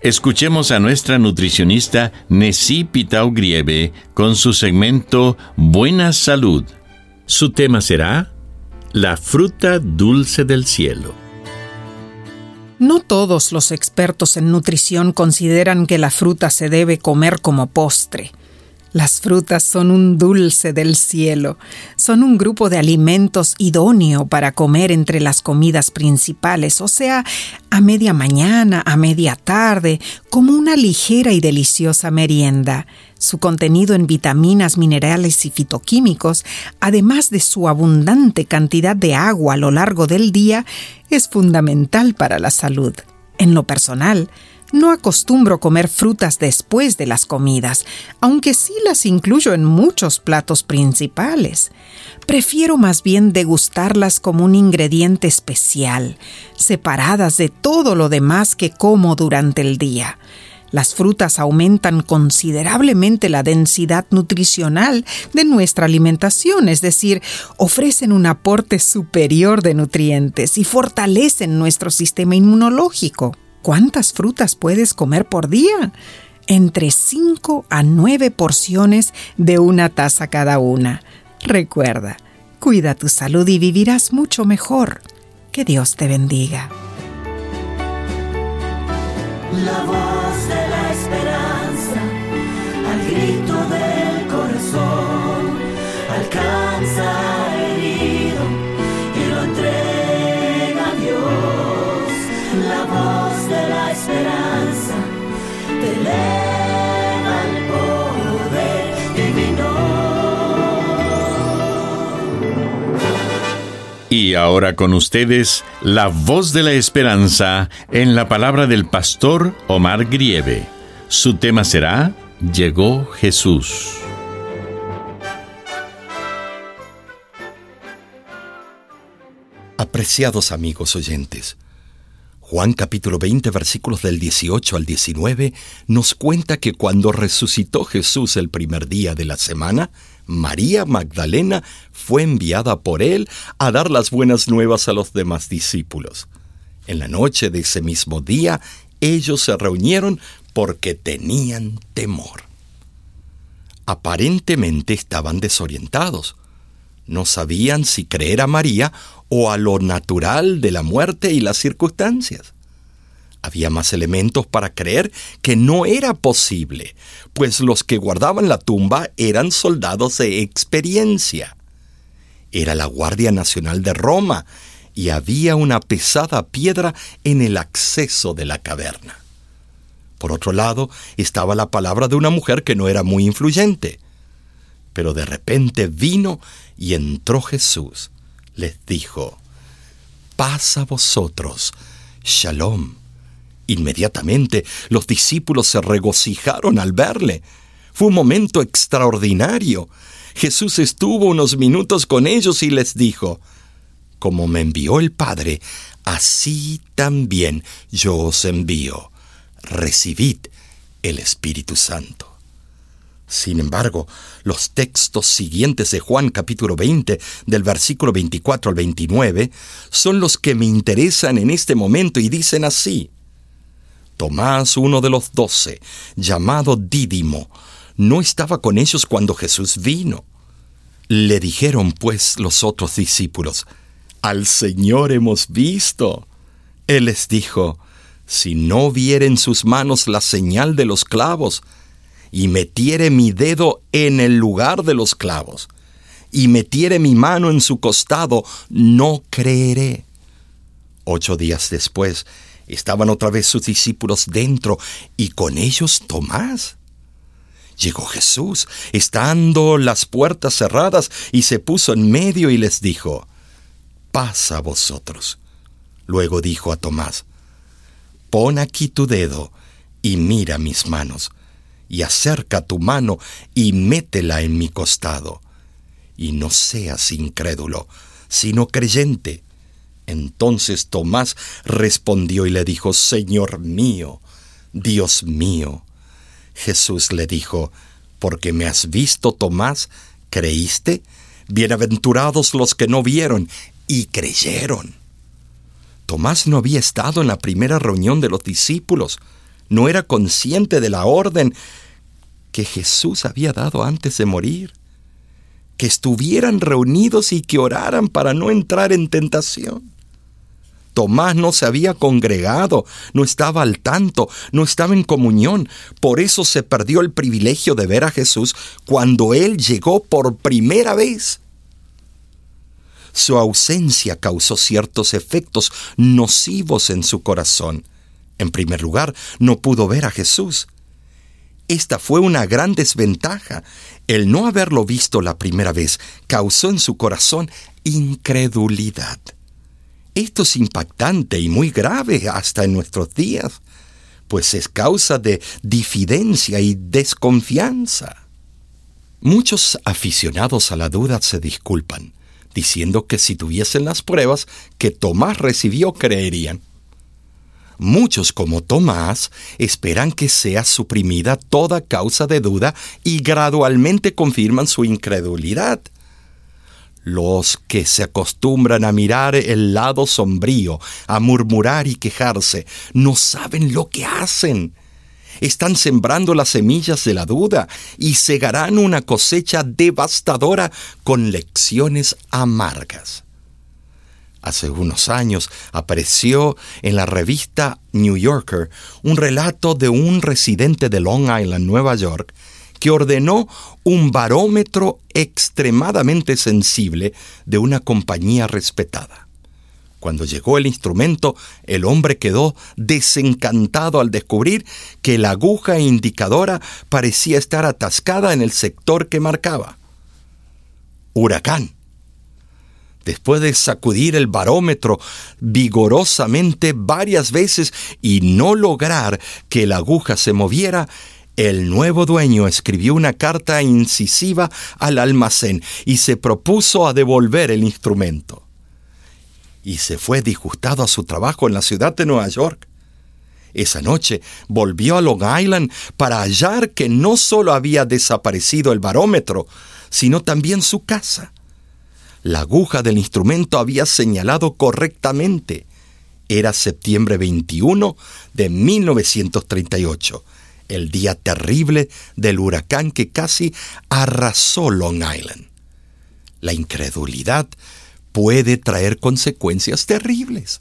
Escuchemos a nuestra nutricionista Nessie Pitao Grieve con su segmento Buena Salud. Su tema será La fruta dulce del cielo. No todos los expertos en nutrición consideran que la fruta se debe comer como postre. Las frutas son un dulce del cielo, son un grupo de alimentos idóneo para comer entre las comidas principales, o sea, a media mañana, a media tarde, como una ligera y deliciosa merienda. Su contenido en vitaminas, minerales y fitoquímicos, además de su abundante cantidad de agua a lo largo del día, es fundamental para la salud. En lo personal, no acostumbro comer frutas después de las comidas, aunque sí las incluyo en muchos platos principales. Prefiero más bien degustarlas como un ingrediente especial, separadas de todo lo demás que como durante el día. Las frutas aumentan considerablemente la densidad nutricional de nuestra alimentación, es decir, ofrecen un aporte superior de nutrientes y fortalecen nuestro sistema inmunológico. ¿Cuántas frutas puedes comer por día? Entre 5 a 9 porciones de una taza cada una. Recuerda, cuida tu salud y vivirás mucho mejor. Que Dios te bendiga. Y ahora con ustedes, la voz de la esperanza en la palabra del pastor Omar Grieve. Su tema será Llegó Jesús. Apreciados amigos oyentes, Juan capítulo 20 versículos del 18 al 19 nos cuenta que cuando resucitó Jesús el primer día de la semana, María Magdalena fue enviada por él a dar las buenas nuevas a los demás discípulos. En la noche de ese mismo día, ellos se reunieron porque tenían temor. Aparentemente estaban desorientados. No sabían si creer a María o a lo natural de la muerte y las circunstancias. Había más elementos para creer que no era posible, pues los que guardaban la tumba eran soldados de experiencia. Era la Guardia Nacional de Roma y había una pesada piedra en el acceso de la caverna. Por otro lado, estaba la palabra de una mujer que no era muy influyente. Pero de repente vino y entró Jesús. Les dijo, paz a vosotros, shalom. Inmediatamente los discípulos se regocijaron al verle. Fue un momento extraordinario. Jesús estuvo unos minutos con ellos y les dijo, Como me envió el Padre, así también yo os envío. Recibid el Espíritu Santo. Sin embargo, los textos siguientes de Juan capítulo 20, del versículo 24 al 29, son los que me interesan en este momento y dicen así. Tomás, uno de los doce, llamado Dídimo, no estaba con ellos cuando Jesús vino. Le dijeron pues los otros discípulos, Al Señor hemos visto. Él les dijo, Si no viere en sus manos la señal de los clavos, y metiere mi dedo en el lugar de los clavos, y metiere mi mano en su costado, no creeré. Ocho días después, estaban otra vez sus discípulos dentro y con ellos Tomás. Llegó Jesús, estando las puertas cerradas, y se puso en medio y les dijo, Paz a vosotros. Luego dijo a Tomás, Pon aquí tu dedo y mira mis manos, y acerca tu mano y métela en mi costado, y no seas incrédulo, sino creyente. Entonces Tomás respondió y le dijo, Señor mío, Dios mío. Jesús le dijo, porque me has visto, Tomás, ¿creíste? Bienaventurados los que no vieron y creyeron. Tomás no había estado en la primera reunión de los discípulos, no era consciente de la orden que Jesús había dado antes de morir que estuvieran reunidos y que oraran para no entrar en tentación. Tomás no se había congregado, no estaba al tanto, no estaba en comunión. Por eso se perdió el privilegio de ver a Jesús cuando Él llegó por primera vez. Su ausencia causó ciertos efectos nocivos en su corazón. En primer lugar, no pudo ver a Jesús. Esta fue una gran desventaja. El no haberlo visto la primera vez causó en su corazón incredulidad. Esto es impactante y muy grave hasta en nuestros días, pues es causa de difidencia y desconfianza. Muchos aficionados a la duda se disculpan, diciendo que si tuviesen las pruebas que Tomás recibió creerían. Muchos como Tomás esperan que sea suprimida toda causa de duda y gradualmente confirman su incredulidad. Los que se acostumbran a mirar el lado sombrío, a murmurar y quejarse, no saben lo que hacen. Están sembrando las semillas de la duda y segarán una cosecha devastadora con lecciones amargas. Hace unos años apareció en la revista New Yorker un relato de un residente de Long Island, Nueva York, que ordenó un barómetro extremadamente sensible de una compañía respetada. Cuando llegó el instrumento, el hombre quedó desencantado al descubrir que la aguja indicadora parecía estar atascada en el sector que marcaba. Huracán. Después de sacudir el barómetro vigorosamente varias veces y no lograr que la aguja se moviera, el nuevo dueño escribió una carta incisiva al almacén y se propuso a devolver el instrumento. Y se fue disgustado a su trabajo en la ciudad de Nueva York. Esa noche volvió a Long Island para hallar que no solo había desaparecido el barómetro, sino también su casa. La aguja del instrumento había señalado correctamente. Era septiembre 21 de 1938 el día terrible del huracán que casi arrasó Long Island. La incredulidad puede traer consecuencias terribles.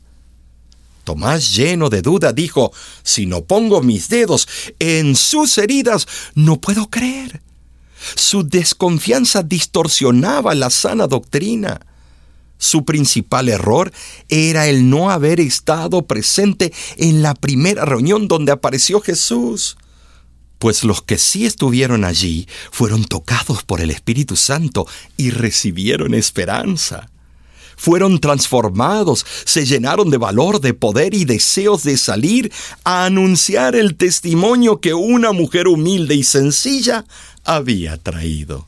Tomás, lleno de duda, dijo, si no pongo mis dedos en sus heridas, no puedo creer. Su desconfianza distorsionaba la sana doctrina. Su principal error era el no haber estado presente en la primera reunión donde apareció Jesús pues los que sí estuvieron allí fueron tocados por el Espíritu Santo y recibieron esperanza. Fueron transformados, se llenaron de valor, de poder y deseos de salir a anunciar el testimonio que una mujer humilde y sencilla había traído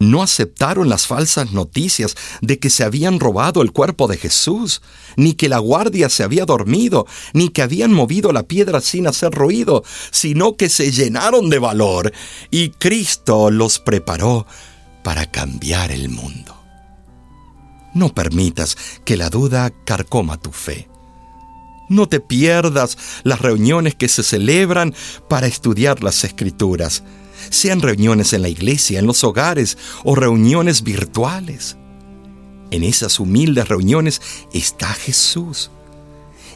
no aceptaron las falsas noticias de que se habían robado el cuerpo de Jesús, ni que la guardia se había dormido, ni que habían movido la piedra sin hacer ruido, sino que se llenaron de valor y Cristo los preparó para cambiar el mundo. No permitas que la duda carcoma tu fe. No te pierdas las reuniones que se celebran para estudiar las escrituras, sean reuniones en la iglesia, en los hogares o reuniones virtuales. En esas humildes reuniones está Jesús.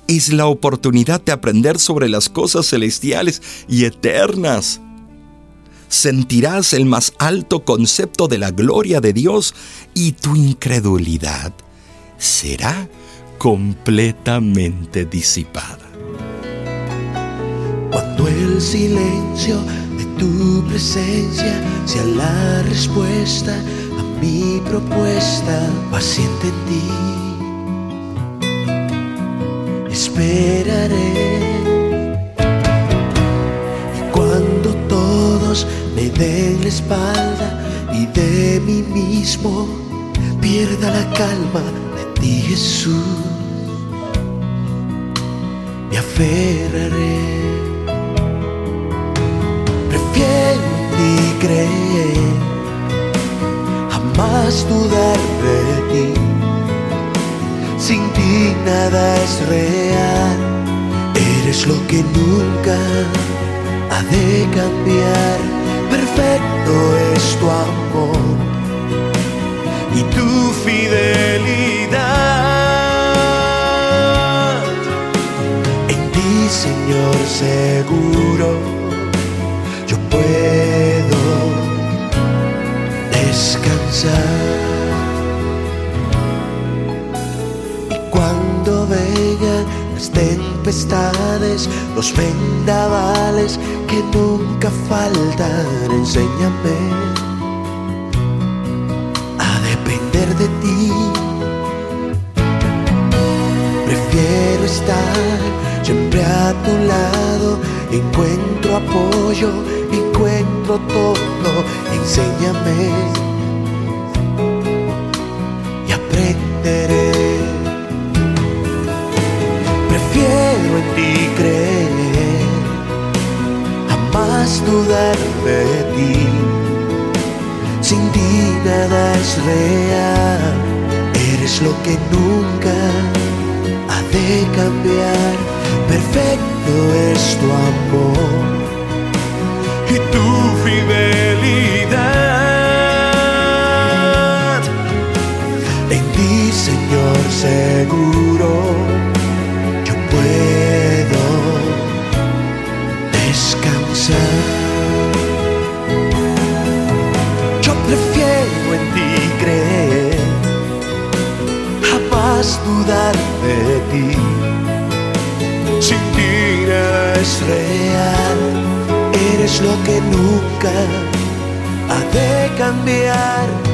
Es la oportunidad de aprender sobre las cosas celestiales y eternas. Sentirás el más alto concepto de la gloria de Dios y tu incredulidad será completamente disipada. Cuando el silencio tu presencia sea la respuesta a mi propuesta, paciente en ti, esperaré. Y cuando todos me den la espalda y de mí mismo pierda la calma de ti, Jesús me aferraré. Ni creer, jamás dudar de ti. Sin ti nada es real, eres lo que nunca ha de cambiar. Perfecto es tu amor y tu fidelidad. Señor, seguro yo puedo descansar. Y cuando vengan las tempestades, los vendavales que nunca faltan, enséñame a depender de ti. Prefiero estar siempre a tu lado encuentro apoyo, encuentro todo, enséñame Prefiero en ti creer, jamás dudar de ti. Sin ti nada es real, eres lo que nunca ha de cambiar perfecto es tu amor y tu fidelidad. En ti, Señor, seguro yo puedo descansar. Yo prefiero en ti creer, jamás dudar de ti es real, eres lo que nunca ha de cambiar.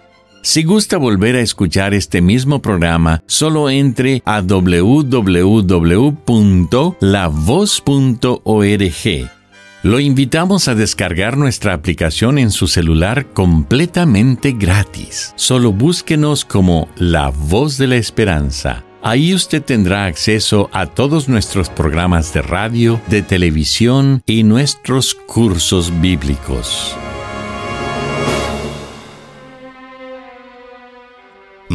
Si gusta volver a escuchar este mismo programa, solo entre a www.lavoz.org. Lo invitamos a descargar nuestra aplicación en su celular completamente gratis. Solo búsquenos como La Voz de la Esperanza Ahí usted tendrá acceso a todos nuestros programas de radio, de televisión y nuestros cursos bíblicos.